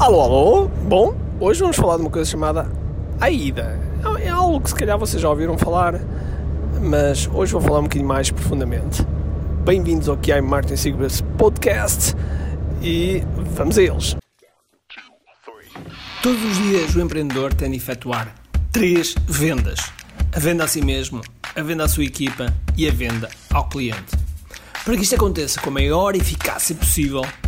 Alô, alô? Bom, hoje vamos falar de uma coisa chamada AIDA. É algo que se calhar vocês já ouviram falar, mas hoje vou falar um bocadinho mais profundamente. Bem-vindos ao QI Martin Secrets Podcast e vamos a eles. Todos os dias o empreendedor tem de efetuar três vendas: a venda a si mesmo, a venda à sua equipa e a venda ao cliente. Para que isto aconteça com a maior eficácia possível,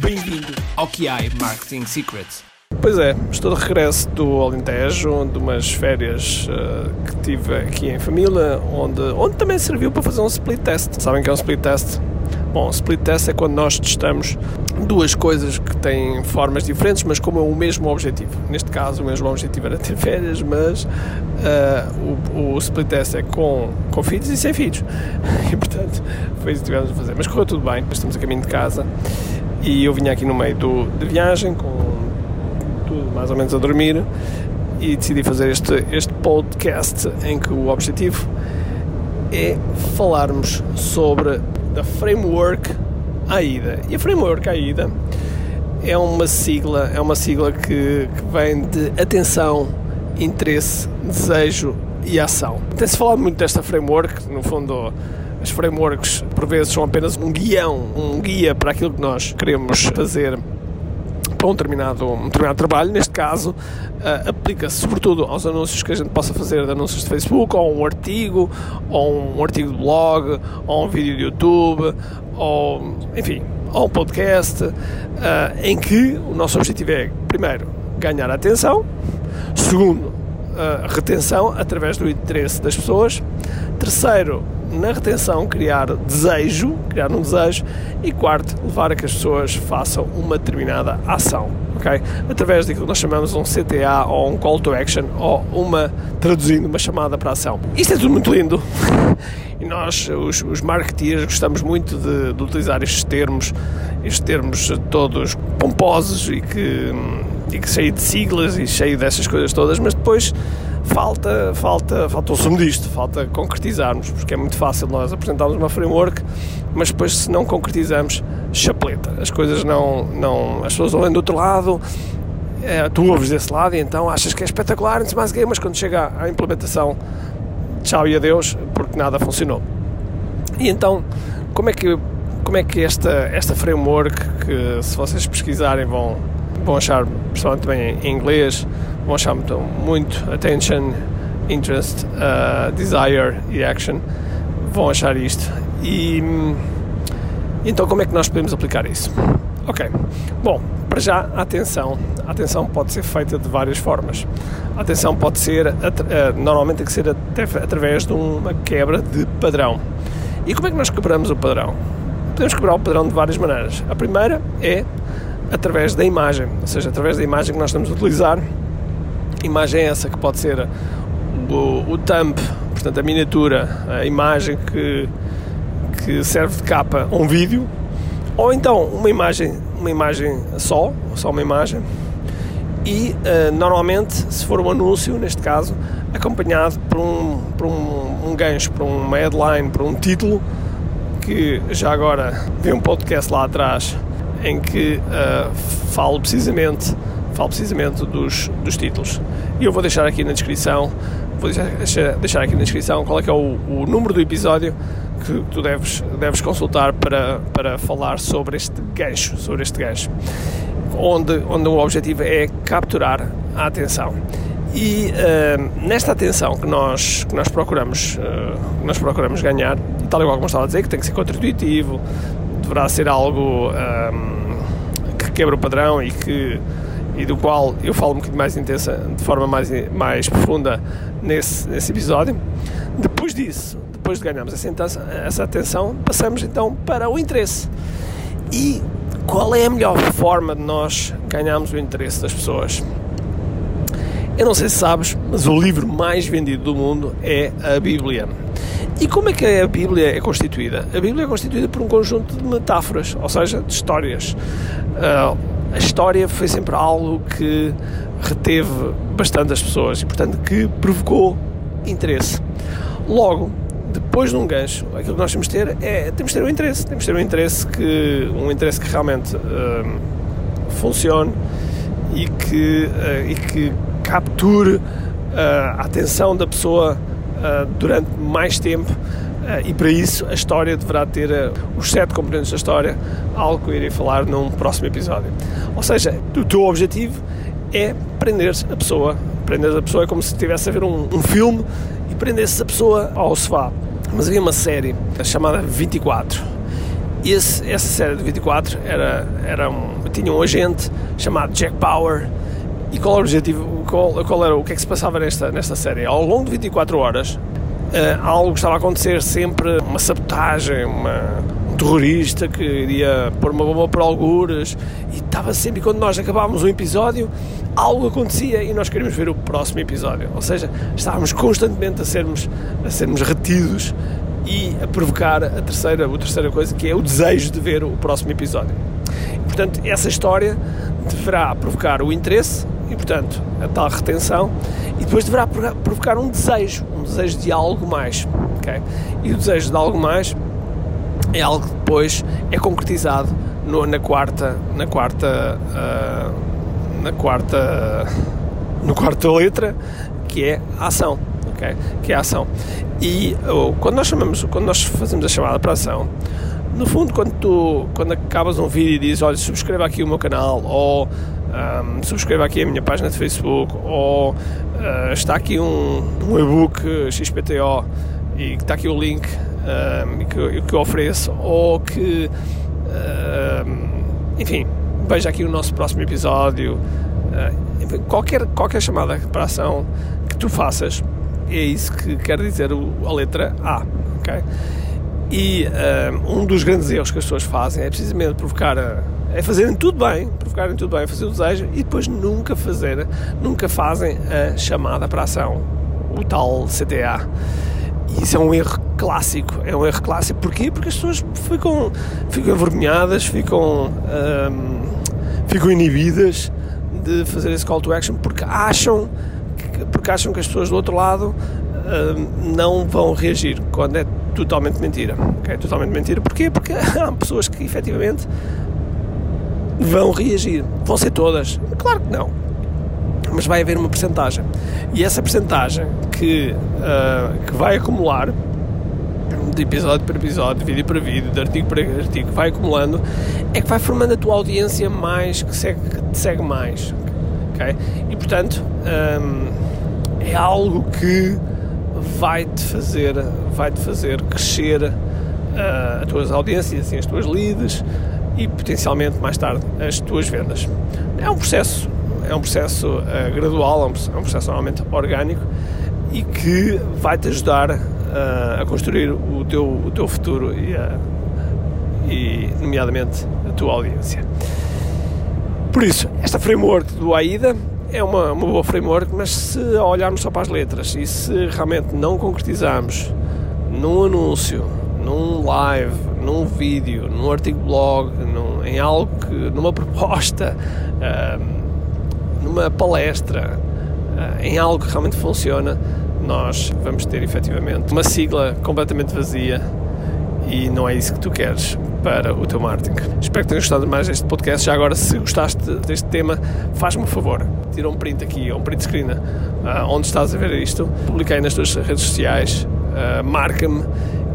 Bem-vindo ao QI Marketing Secrets. Pois é, estou de regresso do Alentejo, de umas férias uh, que tive aqui em família, onde, onde também serviu para fazer um split test. Sabem que é um split test? Bom, split test é quando nós testamos duas coisas que têm formas diferentes, mas com o mesmo objetivo. Neste caso, o mesmo objetivo era ter férias, mas uh, o, o, split test é com, com filhos e sem filhos. E portanto, foi isso que tivemos a fazer. Mas correu tudo bem, estamos a caminho de casa e eu vinha aqui no meio do, de viagem, com tudo mais ou menos a dormir, e decidi fazer este, este podcast em que o objetivo é falarmos sobre a framework AIDA. E a framework AIDA é uma sigla, é uma sigla que, que vem de atenção, interesse, desejo e ação. Tem-se falado muito desta framework, no fundo as frameworks por vezes são apenas um guião, um guia para aquilo que nós queremos fazer para um determinado, um determinado trabalho, neste caso, uh, aplica-se sobretudo aos anúncios que a gente possa fazer de anúncios de Facebook, ou um artigo, ou um artigo de blog, ou um vídeo de YouTube, ou enfim, ou um podcast, uh, em que o nosso objetivo é, primeiro, ganhar a atenção, segundo, uh, retenção através do interesse das pessoas, terceiro, na retenção criar desejo, criar um desejo e quarto, levar a que as pessoas façam uma determinada ação, ok? Através daquilo que nós chamamos um CTA ou um Call to Action ou uma, traduzindo, uma chamada para ação. Isto é tudo muito lindo e nós, os, os marketeers, gostamos muito de, de utilizar estes termos, estes termos todos pomposos e que, e que cheio de siglas e cheio dessas coisas todas, mas depois falta, falta, falta o sumo disto, falta concretizarmos, porque é muito fácil nós apresentarmos uma framework, mas depois se não concretizamos, chapeleta. As coisas não, não as pessoas olham do outro lado, é, tu ouves desse lado e então achas que é espetacular, não mais mas quando chega à implementação, tchau e adeus, porque nada funcionou. E então, como é que, como é que esta, esta framework, que se vocês pesquisarem vão, vão achar, principalmente também em inglês, achar muito, attention, interest, uh, desire e action, vão achar isto. E então como é que nós podemos aplicar isso? Ok, bom, para já a atenção, a atenção pode ser feita de várias formas. A atenção pode ser, uh, normalmente tem que ser até através de uma quebra de padrão. E como é que nós quebramos o padrão? Podemos quebrar o padrão de várias maneiras. A primeira é através da imagem, ou seja, através da imagem que nós estamos a utilizar imagem é essa que pode ser o, o thumb, portanto a miniatura, a imagem que, que serve de capa a um vídeo, ou então uma imagem, uma imagem só, só uma imagem, e uh, normalmente, se for um anúncio, neste caso, acompanhado por um, por um, um gancho, por uma headline, por um título, que já agora vi um podcast lá atrás em que uh, falo precisamente falo precisamente dos, dos títulos. E eu vou deixar aqui na descrição, vou deixar, deixar aqui na descrição qual é que é o, o número do episódio que tu deves, deves consultar para, para falar sobre este gancho, sobre este gancho, onde, onde o objetivo é capturar a atenção. E uh, nesta atenção que nós, que nós, procuramos, uh, nós procuramos ganhar, tal igual como estava a dizer, que tem que ser contra-intuitivo, deverá ser algo um, ehm, que quebra o padrão e que e do qual eu falo um bocadinho mais intensa, de forma mais, mais profunda nesse, nesse episódio. Depois disso, depois de ganharmos essa, essa atenção, passamos então para o interesse. E qual é a melhor forma de nós ganharmos o interesse das pessoas? Eu não sei se sabes, mas o livro mais vendido do mundo é a Bíblia. E como é que a Bíblia é constituída? A Bíblia é constituída por um conjunto de metáforas, ou seja, de histórias. Uh, a história foi sempre algo que reteve bastante as pessoas e, portanto, que provocou interesse. Logo, depois de um gancho, aquilo que nós temos de ter é temos de ter um interesse, temos de ter um interesse que um interesse que realmente uh, funcione e que, uh, e que capture uh, a atenção da pessoa durante mais tempo e para isso a história deverá ter os sete componentes da história, algo que eu irei falar num próximo episódio. Ou seja, o teu objetivo é prender a pessoa. Prender a pessoa é como se estivesse a ver um, um filme e prendesse a pessoa ao sofá. Mas havia uma série chamada 24. Esse, essa série de 24 era, era um, tinha um agente chamado Jack Bauer. E qual era o objetivo? Qual, qual era o que é que se passava nesta, nesta série? Ao longo de 24 horas, algo estava a acontecer sempre, uma sabotagem, uma, um terrorista que iria pôr uma bomba por algures e estava sempre, quando nós acabávamos um episódio, algo acontecia e nós queríamos ver o próximo episódio. Ou seja, estávamos constantemente a sermos, a sermos retidos e a provocar a terceira, a terceira coisa, que é o desejo de ver o próximo episódio. E, portanto, essa história deverá provocar o interesse e, portanto, a tal retenção e depois deverá provocar um desejo, um desejo de algo mais. Okay? E o desejo de algo mais é algo que depois é concretizado no, na quarta, na quarta uh, na quarta no quarta letra que é a ação ok que é a ação e oh, quando nós chamamos quando nós fazemos a chamada para ação no fundo quando tu quando acabas um vídeo e dizes olha subscreva aqui o meu canal ou um, subscreva aqui a minha página de Facebook ou uh, está aqui um, um e-book XPTO e está aqui o link um, que, que eu ofereço ou que enfim veja aqui o nosso próximo episódio. Uh, qualquer, qualquer chamada para ação que tu faças, é isso que quer dizer a letra A. Okay? E uh, um dos grandes erros que as pessoas fazem é precisamente provocar. é fazerem tudo bem, provocarem tudo bem, fazer o desejo e depois nunca fazer, nunca fazem a chamada para ação, o tal CTA. E isso é um erro clássico, é um erro clássico. Porquê? Porque as pessoas ficam, ficam envergonhadas, ficam. Um, ficam inibidas de fazer esse call to action porque acham que, porque acham que as pessoas do outro lado uh, não vão reagir quando é totalmente mentira. Okay? Totalmente mentira. Porquê? Porque há pessoas que efetivamente vão reagir. Vão ser todas? Claro que não. Mas vai haver uma percentagem. E essa percentagem que, uh, que vai acumular de episódio para episódio, de vídeo para vídeo, de artigo para artigo, vai acumulando, é que vai formando a tua audiência mais, que, segue, que te segue mais. Okay? E portanto, hum, é algo que vai-te fazer, vai -te fazer crescer uh, as tuas audiências, assim, as tuas leads e potencialmente mais tarde as tuas vendas. É um processo, é um processo uh, gradual, é um, é um processo normalmente orgânico e que vai-te ajudar a, a construir o teu, o teu futuro e, e, nomeadamente, a tua audiência. Por isso, esta framework do AIDA é uma, uma boa framework, mas se olharmos só para as letras e se realmente não concretizarmos num anúncio, num live, num vídeo, num artigo blog, num, em algo que, numa proposta, numa palestra, uh, em algo que realmente funciona, nós vamos ter efetivamente uma sigla completamente vazia e não é isso que tu queres para o teu marketing. Espero que tenhas gostado mais deste podcast. Já agora, se gostaste deste tema, faz-me um favor, tira um print aqui, um print screen, uh, onde estás a ver isto, publiquei nas tuas redes sociais, uh, marca-me,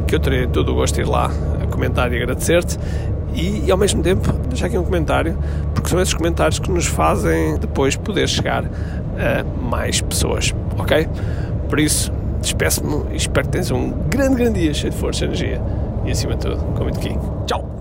que eu terei todo o gosto de ir lá a comentar e agradecer-te. E, e, ao mesmo tempo, deixar aqui um comentário, porque são esses comentários que nos fazem depois poder chegar a mais pessoas, ok? Por isso, despeço-me e espero que tenhas um grande, grande dia cheio de força e energia e acima de tudo, com muito aqui. Tchau!